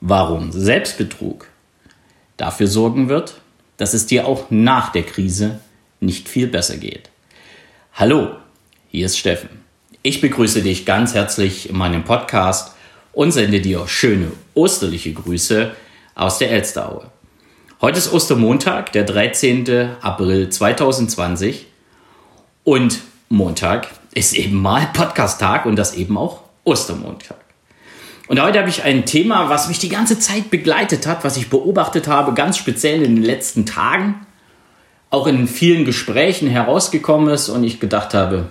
warum Selbstbetrug dafür sorgen wird, dass es dir auch nach der Krise nicht viel besser geht. Hallo, hier ist Steffen. Ich begrüße dich ganz herzlich in meinem Podcast und sende dir schöne osterliche Grüße aus der Elsteraue. Heute ist Ostermontag, der 13. April 2020 und Montag ist eben mal Podcast-Tag und das eben auch Ostermontag. Und heute habe ich ein Thema, was mich die ganze Zeit begleitet hat, was ich beobachtet habe, ganz speziell in den letzten Tagen, auch in vielen Gesprächen herausgekommen ist und ich gedacht habe,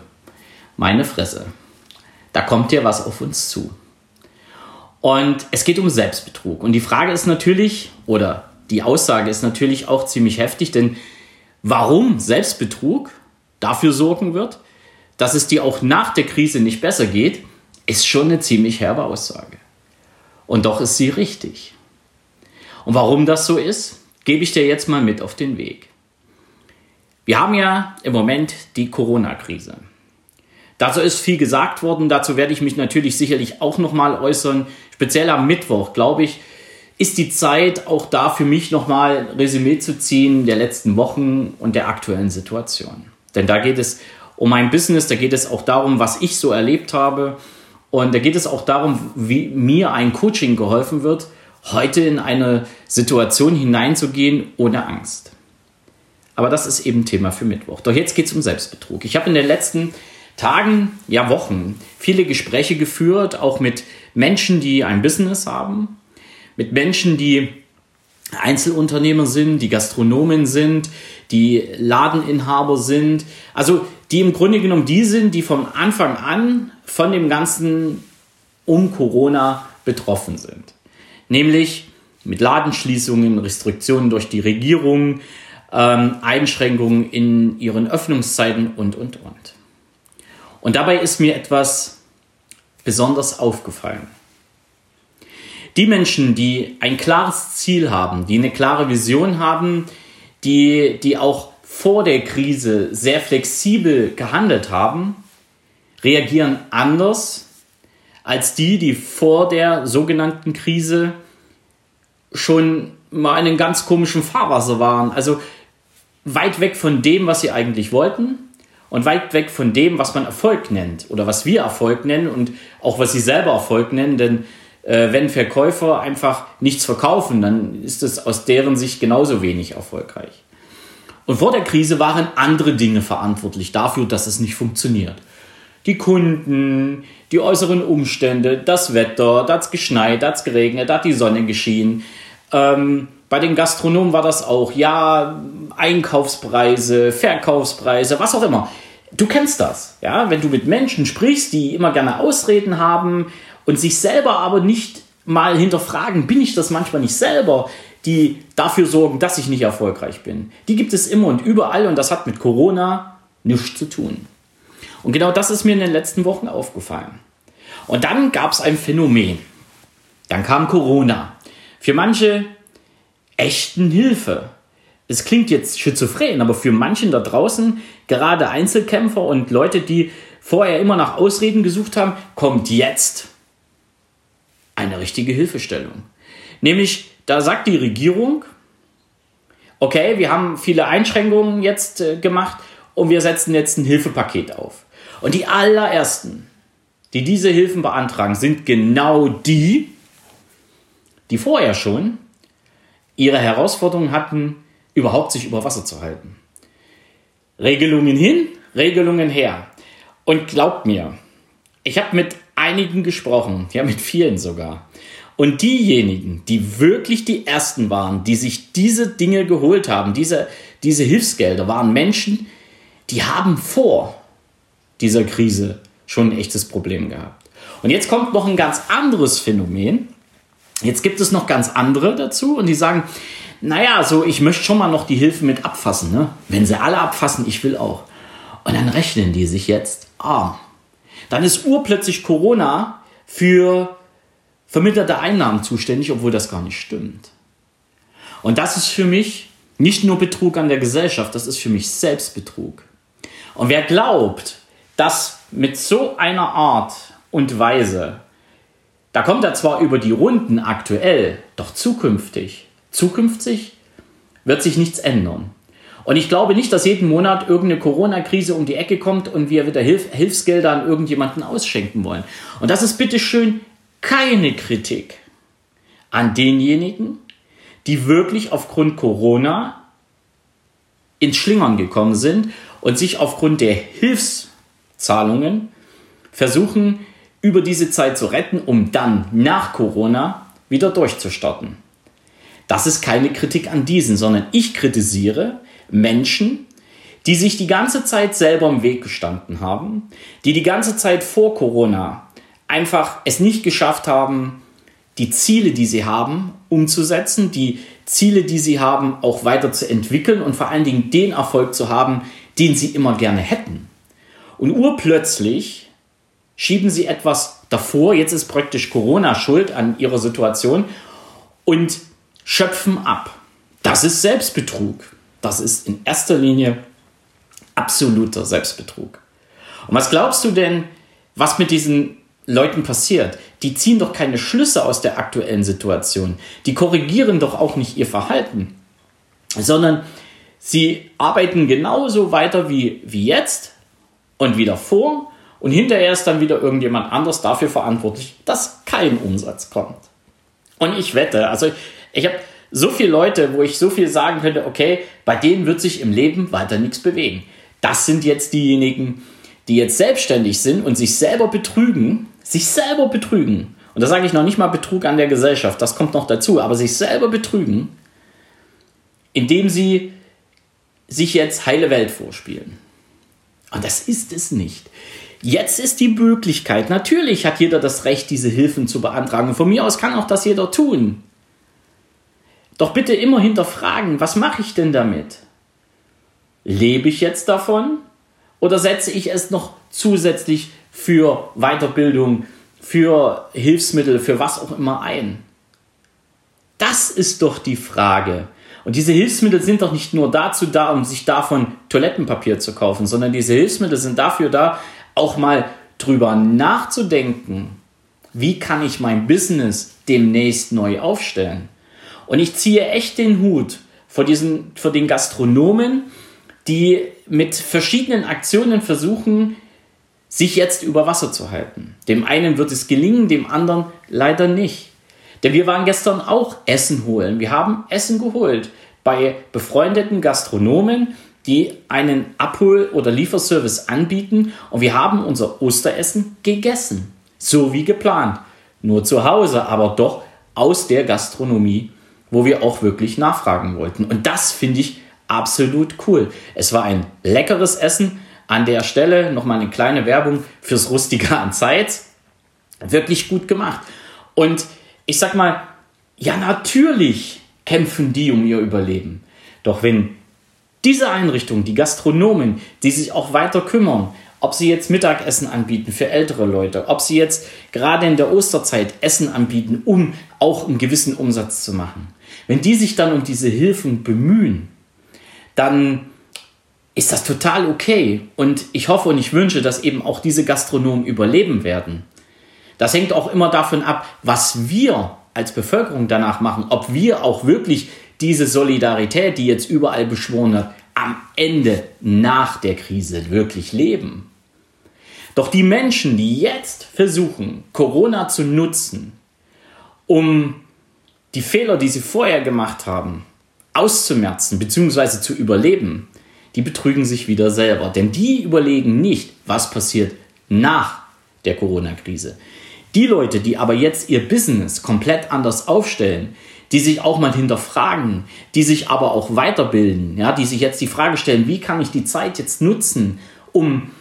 meine Fresse, da kommt ja was auf uns zu. Und es geht um Selbstbetrug. Und die Frage ist natürlich, oder die Aussage ist natürlich auch ziemlich heftig, denn warum Selbstbetrug dafür sorgen wird, dass es dir auch nach der Krise nicht besser geht, ist schon eine ziemlich herbe Aussage. Und doch ist sie richtig. Und warum das so ist, gebe ich dir jetzt mal mit auf den Weg. Wir haben ja im Moment die Corona-Krise. Dazu ist viel gesagt worden, dazu werde ich mich natürlich sicherlich auch nochmal äußern. Speziell am Mittwoch, glaube ich, ist die Zeit auch da für mich nochmal Resümee zu ziehen der letzten Wochen und der aktuellen Situation. Denn da geht es um mein Business, da geht es auch darum, was ich so erlebt habe und da geht es auch darum, wie mir ein Coaching geholfen wird, heute in eine Situation hineinzugehen ohne Angst. Aber das ist eben Thema für Mittwoch. Doch jetzt geht es um Selbstbetrug. Ich habe in den letzten Tagen, ja Wochen, viele Gespräche geführt, auch mit Menschen, die ein Business haben, mit Menschen, die Einzelunternehmer sind, die Gastronomen sind, die Ladeninhaber sind. Also die im Grunde genommen die sind, die vom Anfang an von dem Ganzen um Corona betroffen sind. Nämlich mit Ladenschließungen, Restriktionen durch die Regierung, ähm, Einschränkungen in ihren Öffnungszeiten und, und, und. Und dabei ist mir etwas besonders aufgefallen. Die Menschen, die ein klares Ziel haben, die eine klare Vision haben, die, die auch vor der Krise sehr flexibel gehandelt haben, reagieren anders als die, die vor der sogenannten Krise schon mal in einem ganz komischen Fahrwasser waren. Also weit weg von dem, was sie eigentlich wollten und weit weg von dem, was man Erfolg nennt oder was wir Erfolg nennen und auch was sie selber Erfolg nennen. Denn äh, wenn Verkäufer einfach nichts verkaufen, dann ist es aus deren Sicht genauso wenig erfolgreich. Und vor der Krise waren andere Dinge verantwortlich dafür, dass es nicht funktioniert. Die Kunden, die äußeren Umstände, das Wetter, da hat geschneit, da hat geregnet, da hat die Sonne geschienen. Ähm, bei den Gastronomen war das auch, ja, Einkaufspreise, Verkaufspreise, was auch immer. Du kennst das, ja, wenn du mit Menschen sprichst, die immer gerne Ausreden haben und sich selber aber nicht mal hinterfragen, bin ich das manchmal nicht selber? die dafür sorgen, dass ich nicht erfolgreich bin. Die gibt es immer und überall und das hat mit Corona nichts zu tun. Und genau das ist mir in den letzten Wochen aufgefallen. Und dann gab es ein Phänomen. Dann kam Corona. Für manche echten Hilfe. Es klingt jetzt schizophren, aber für manchen da draußen, gerade Einzelkämpfer und Leute, die vorher immer nach Ausreden gesucht haben, kommt jetzt eine richtige Hilfestellung. Nämlich da sagt die Regierung, okay, wir haben viele Einschränkungen jetzt äh, gemacht und wir setzen jetzt ein Hilfepaket auf. Und die allerersten, die diese Hilfen beantragen, sind genau die, die vorher schon ihre Herausforderungen hatten, überhaupt sich über Wasser zu halten. Regelungen hin, Regelungen her. Und glaubt mir, ich habe mit einigen gesprochen, ja mit vielen sogar. Und diejenigen, die wirklich die Ersten waren, die sich diese Dinge geholt haben, diese, diese Hilfsgelder, waren Menschen, die haben vor dieser Krise schon ein echtes Problem gehabt. Und jetzt kommt noch ein ganz anderes Phänomen. Jetzt gibt es noch ganz andere dazu und die sagen, naja, so ich möchte schon mal noch die Hilfe mit abfassen. Ne? Wenn sie alle abfassen, ich will auch. Und dann rechnen die sich jetzt, ah, dann ist urplötzlich Corona für verminderte Einnahmen zuständig, obwohl das gar nicht stimmt. Und das ist für mich nicht nur Betrug an der Gesellschaft, das ist für mich Selbstbetrug. Und wer glaubt, dass mit so einer Art und Weise Da kommt er zwar über die Runden aktuell, doch zukünftig, zukünftig wird sich nichts ändern. Und ich glaube nicht, dass jeden Monat irgendeine Corona-Krise um die Ecke kommt und wir wieder Hilf Hilfsgelder an irgendjemanden ausschenken wollen. Und das ist bitteschön keine Kritik an denjenigen, die wirklich aufgrund Corona ins Schlingern gekommen sind und sich aufgrund der Hilfszahlungen versuchen, über diese Zeit zu retten, um dann nach Corona wieder durchzustarten. Das ist keine Kritik an diesen, sondern ich kritisiere, Menschen, die sich die ganze Zeit selber im Weg gestanden haben, die die ganze Zeit vor Corona einfach es nicht geschafft haben, die Ziele, die sie haben, umzusetzen, die Ziele, die sie haben, auch weiter zu entwickeln und vor allen Dingen den Erfolg zu haben, den sie immer gerne hätten. Und urplötzlich schieben sie etwas davor, jetzt ist praktisch Corona schuld an ihrer Situation und schöpfen ab. Das ist Selbstbetrug das ist in erster Linie absoluter Selbstbetrug. Und was glaubst du denn, was mit diesen Leuten passiert? Die ziehen doch keine Schlüsse aus der aktuellen Situation. Die korrigieren doch auch nicht ihr Verhalten, sondern sie arbeiten genauso weiter wie, wie jetzt und wie davor. Und hinterher ist dann wieder irgendjemand anders dafür verantwortlich, dass kein Umsatz kommt. Und ich wette, also ich habe so viele Leute, wo ich so viel sagen könnte, okay, bei denen wird sich im Leben weiter nichts bewegen. Das sind jetzt diejenigen, die jetzt selbstständig sind und sich selber betrügen, sich selber betrügen. Und da sage ich noch nicht mal Betrug an der Gesellschaft, das kommt noch dazu, aber sich selber betrügen, indem sie sich jetzt heile Welt vorspielen. Und das ist es nicht. Jetzt ist die Möglichkeit, natürlich hat jeder das Recht, diese Hilfen zu beantragen. von mir aus kann auch das jeder tun. Doch bitte immer hinterfragen, was mache ich denn damit? Lebe ich jetzt davon oder setze ich es noch zusätzlich für Weiterbildung, für Hilfsmittel, für was auch immer ein? Das ist doch die Frage. Und diese Hilfsmittel sind doch nicht nur dazu da, um sich davon Toilettenpapier zu kaufen, sondern diese Hilfsmittel sind dafür da, auch mal drüber nachzudenken, wie kann ich mein Business demnächst neu aufstellen. Und ich ziehe echt den Hut vor, diesen, vor den Gastronomen, die mit verschiedenen Aktionen versuchen, sich jetzt über Wasser zu halten. Dem einen wird es gelingen, dem anderen leider nicht. Denn wir waren gestern auch Essen holen. Wir haben Essen geholt bei befreundeten Gastronomen, die einen Abhol- oder Lieferservice anbieten. Und wir haben unser Osteressen gegessen. So wie geplant. Nur zu Hause, aber doch aus der Gastronomie wo wir auch wirklich nachfragen wollten. Und das finde ich absolut cool. Es war ein leckeres Essen. An der Stelle nochmal eine kleine Werbung fürs Rustika an Zeit. Wirklich gut gemacht. Und ich sag mal, ja, natürlich kämpfen die um ihr Überleben. Doch wenn diese Einrichtungen, die Gastronomen, die sich auch weiter kümmern, ob sie jetzt Mittagessen anbieten für ältere Leute, ob sie jetzt gerade in der Osterzeit Essen anbieten, um auch einen gewissen Umsatz zu machen. Wenn die sich dann um diese Hilfen bemühen, dann ist das total okay. Und ich hoffe und ich wünsche, dass eben auch diese Gastronomen überleben werden. Das hängt auch immer davon ab, was wir als Bevölkerung danach machen, ob wir auch wirklich diese Solidarität, die jetzt überall beschworen wird, am Ende nach der Krise wirklich leben. Doch die Menschen, die jetzt versuchen, Corona zu nutzen, um die Fehler, die sie vorher gemacht haben, auszumerzen bzw. zu überleben, die betrügen sich wieder selber. Denn die überlegen nicht, was passiert nach der Corona-Krise. Die Leute, die aber jetzt ihr Business komplett anders aufstellen, die sich auch mal hinterfragen, die sich aber auch weiterbilden, ja, die sich jetzt die Frage stellen, wie kann ich die Zeit jetzt nutzen, um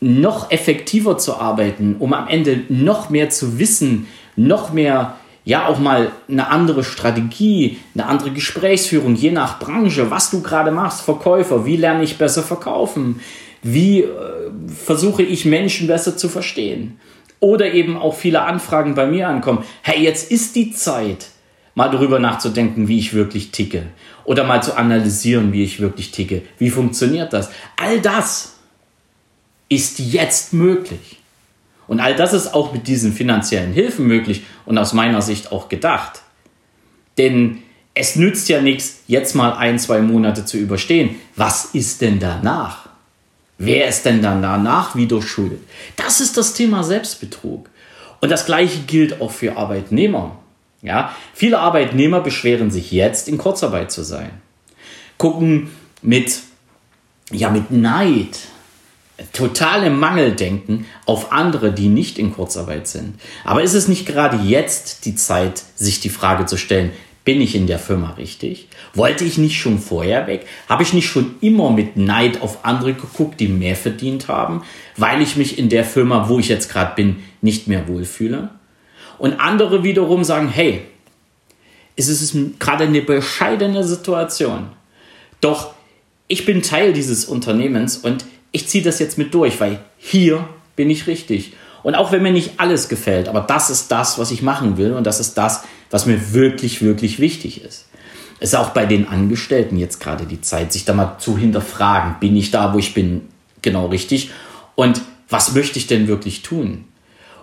noch effektiver zu arbeiten, um am Ende noch mehr zu wissen, noch mehr ja auch mal eine andere Strategie, eine andere Gesprächsführung, je nach Branche, was du gerade machst, Verkäufer, wie lerne ich besser verkaufen, wie äh, versuche ich Menschen besser zu verstehen. Oder eben auch viele Anfragen bei mir ankommen. Hey, jetzt ist die Zeit, mal darüber nachzudenken, wie ich wirklich ticke. Oder mal zu analysieren, wie ich wirklich ticke. Wie funktioniert das? All das ist jetzt möglich. Und all das ist auch mit diesen finanziellen Hilfen möglich und aus meiner Sicht auch gedacht. Denn es nützt ja nichts, jetzt mal ein, zwei Monate zu überstehen. Was ist denn danach? Wer ist denn dann danach wieder schuld? Das ist das Thema Selbstbetrug. Und das gleiche gilt auch für Arbeitnehmer. Ja, viele Arbeitnehmer beschweren sich jetzt, in Kurzarbeit zu sein. Gucken mit, ja, mit Neid, totalem Mangeldenken auf andere, die nicht in Kurzarbeit sind. Aber ist es nicht gerade jetzt die Zeit, sich die Frage zu stellen, bin ich in der Firma richtig? Wollte ich nicht schon vorher weg? Habe ich nicht schon immer mit Neid auf andere geguckt, die mehr verdient haben, weil ich mich in der Firma, wo ich jetzt gerade bin, nicht mehr wohlfühle? Und andere wiederum sagen, hey, es ist gerade eine bescheidene Situation. Doch ich bin Teil dieses Unternehmens und ich ziehe das jetzt mit durch, weil hier bin ich richtig. Und auch wenn mir nicht alles gefällt, aber das ist das, was ich machen will und das ist das, was mir wirklich, wirklich wichtig ist. Es ist auch bei den Angestellten jetzt gerade die Zeit, sich da mal zu hinterfragen, bin ich da, wo ich bin, genau richtig? Und was möchte ich denn wirklich tun?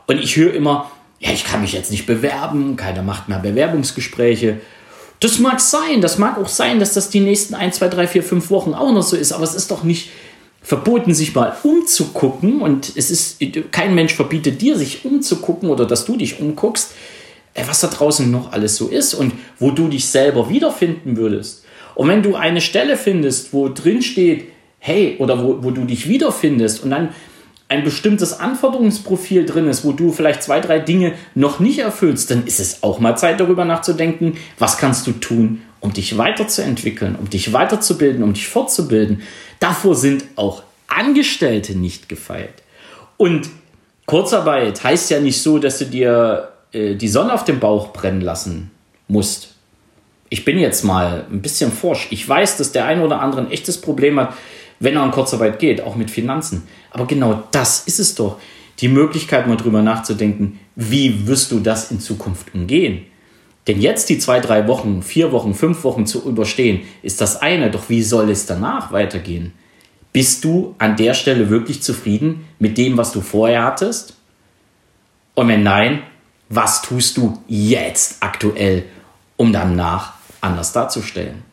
Und ich höre immer, ja, ich kann mich jetzt nicht bewerben, keiner macht mehr Bewerbungsgespräche. Das mag sein, das mag auch sein, dass das die nächsten 1, 2, 3, 4, 5 Wochen auch noch so ist, aber es ist doch nicht verboten, sich mal umzugucken und es ist, kein Mensch verbietet dir, sich umzugucken oder dass du dich umguckst, äh, was da draußen noch alles so ist und wo du dich selber wiederfinden würdest. Und wenn du eine Stelle findest, wo drin steht, hey, oder wo, wo du dich wiederfindest und dann ein bestimmtes Anforderungsprofil drin ist, wo du vielleicht zwei, drei Dinge noch nicht erfüllst, dann ist es auch mal Zeit darüber nachzudenken, was kannst du tun, um dich weiterzuentwickeln, um dich weiterzubilden, um dich fortzubilden. Davor sind auch Angestellte nicht gefeit. Und Kurzarbeit heißt ja nicht so, dass du dir äh, die Sonne auf dem Bauch brennen lassen musst. Ich bin jetzt mal ein bisschen forsch. Ich weiß, dass der eine oder andere ein echtes Problem hat, wenn er in Kurzarbeit geht, auch mit Finanzen. Aber genau das ist es doch. Die Möglichkeit, mal drüber nachzudenken, wie wirst du das in Zukunft umgehen? Denn jetzt die zwei, drei Wochen, vier Wochen, fünf Wochen zu überstehen, ist das eine. Doch wie soll es danach weitergehen? Bist du an der Stelle wirklich zufrieden mit dem, was du vorher hattest? Und wenn nein, was tust du jetzt aktuell, um danach anders darzustellen?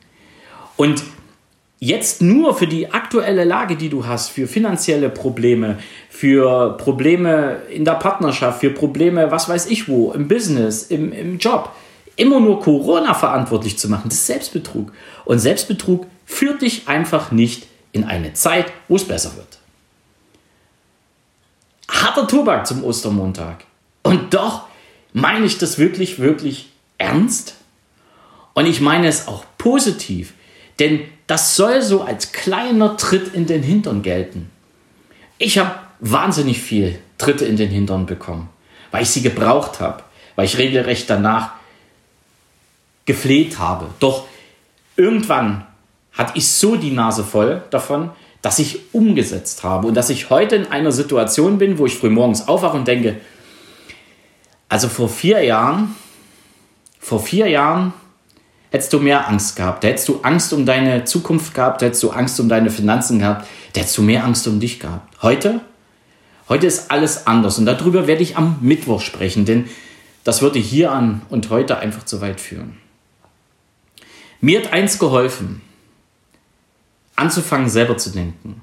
Und jetzt nur für die aktuelle Lage, die du hast, für finanzielle Probleme, für Probleme in der Partnerschaft, für Probleme, was weiß ich wo, im Business, im, im Job, immer nur Corona verantwortlich zu machen, das ist Selbstbetrug. Und Selbstbetrug führt dich einfach nicht in eine Zeit, wo es besser wird. Harter Tobak zum Ostermontag. Und doch meine ich das wirklich, wirklich ernst. Und ich meine es auch positiv. Denn das soll so als kleiner Tritt in den Hintern gelten. Ich habe wahnsinnig viel Tritte in den Hintern bekommen, weil ich sie gebraucht habe, weil ich regelrecht danach gefleht habe. Doch irgendwann hatte ich so die Nase voll davon, dass ich umgesetzt habe und dass ich heute in einer Situation bin, wo ich frühmorgens aufwache und denke, also vor vier Jahren, vor vier Jahren hättest du mehr Angst gehabt. Da hättest du Angst um deine Zukunft gehabt, da hättest du Angst um deine Finanzen gehabt, da hättest du mehr Angst um dich gehabt. Heute? Heute ist alles anders und darüber werde ich am Mittwoch sprechen, denn das würde hier an und heute einfach zu weit führen. Mir hat eins geholfen, anzufangen selber zu denken,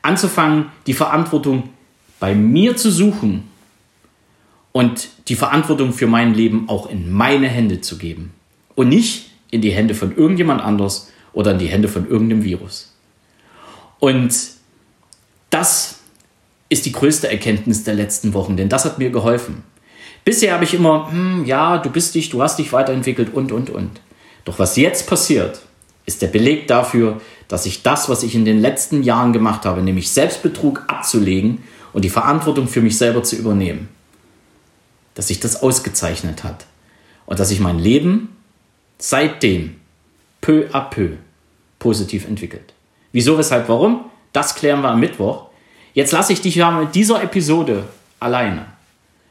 anzufangen die Verantwortung bei mir zu suchen und die Verantwortung für mein Leben auch in meine Hände zu geben und nicht in die Hände von irgendjemand anders oder in die Hände von irgendeinem Virus. Und das ist die größte Erkenntnis der letzten Wochen, denn das hat mir geholfen. Bisher habe ich immer, hm, ja, du bist dich, du hast dich weiterentwickelt und, und, und. Doch was jetzt passiert, ist der Beleg dafür, dass ich das, was ich in den letzten Jahren gemacht habe, nämlich Selbstbetrug abzulegen und die Verantwortung für mich selber zu übernehmen, dass sich das ausgezeichnet hat und dass sich mein Leben seitdem peu à peu positiv entwickelt. Wieso, weshalb, warum? Das klären wir am Mittwoch. Jetzt lasse ich dich ja mit dieser Episode alleine.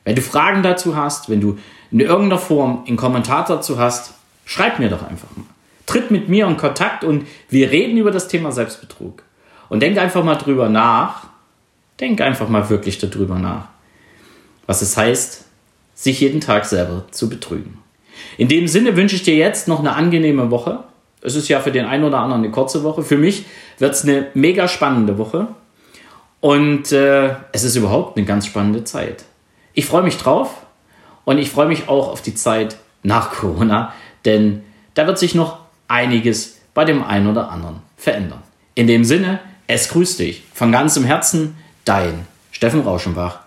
Wenn du Fragen dazu hast, wenn du in irgendeiner Form einen Kommentar dazu hast, Schreib mir doch einfach mal. Tritt mit mir in Kontakt und wir reden über das Thema Selbstbetrug. Und denk einfach mal drüber nach. Denk einfach mal wirklich darüber nach. was es heißt, sich jeden Tag selber zu betrügen. In dem Sinne wünsche ich dir jetzt noch eine angenehme Woche. Es ist ja für den einen oder anderen eine kurze Woche. Für mich wird es eine mega spannende Woche. Und äh, es ist überhaupt eine ganz spannende Zeit. Ich freue mich drauf und ich freue mich auch auf die Zeit nach Corona, denn da wird sich noch einiges bei dem einen oder anderen verändern. In dem Sinne, es grüßt dich von ganzem Herzen, dein Steffen Rauschenbach.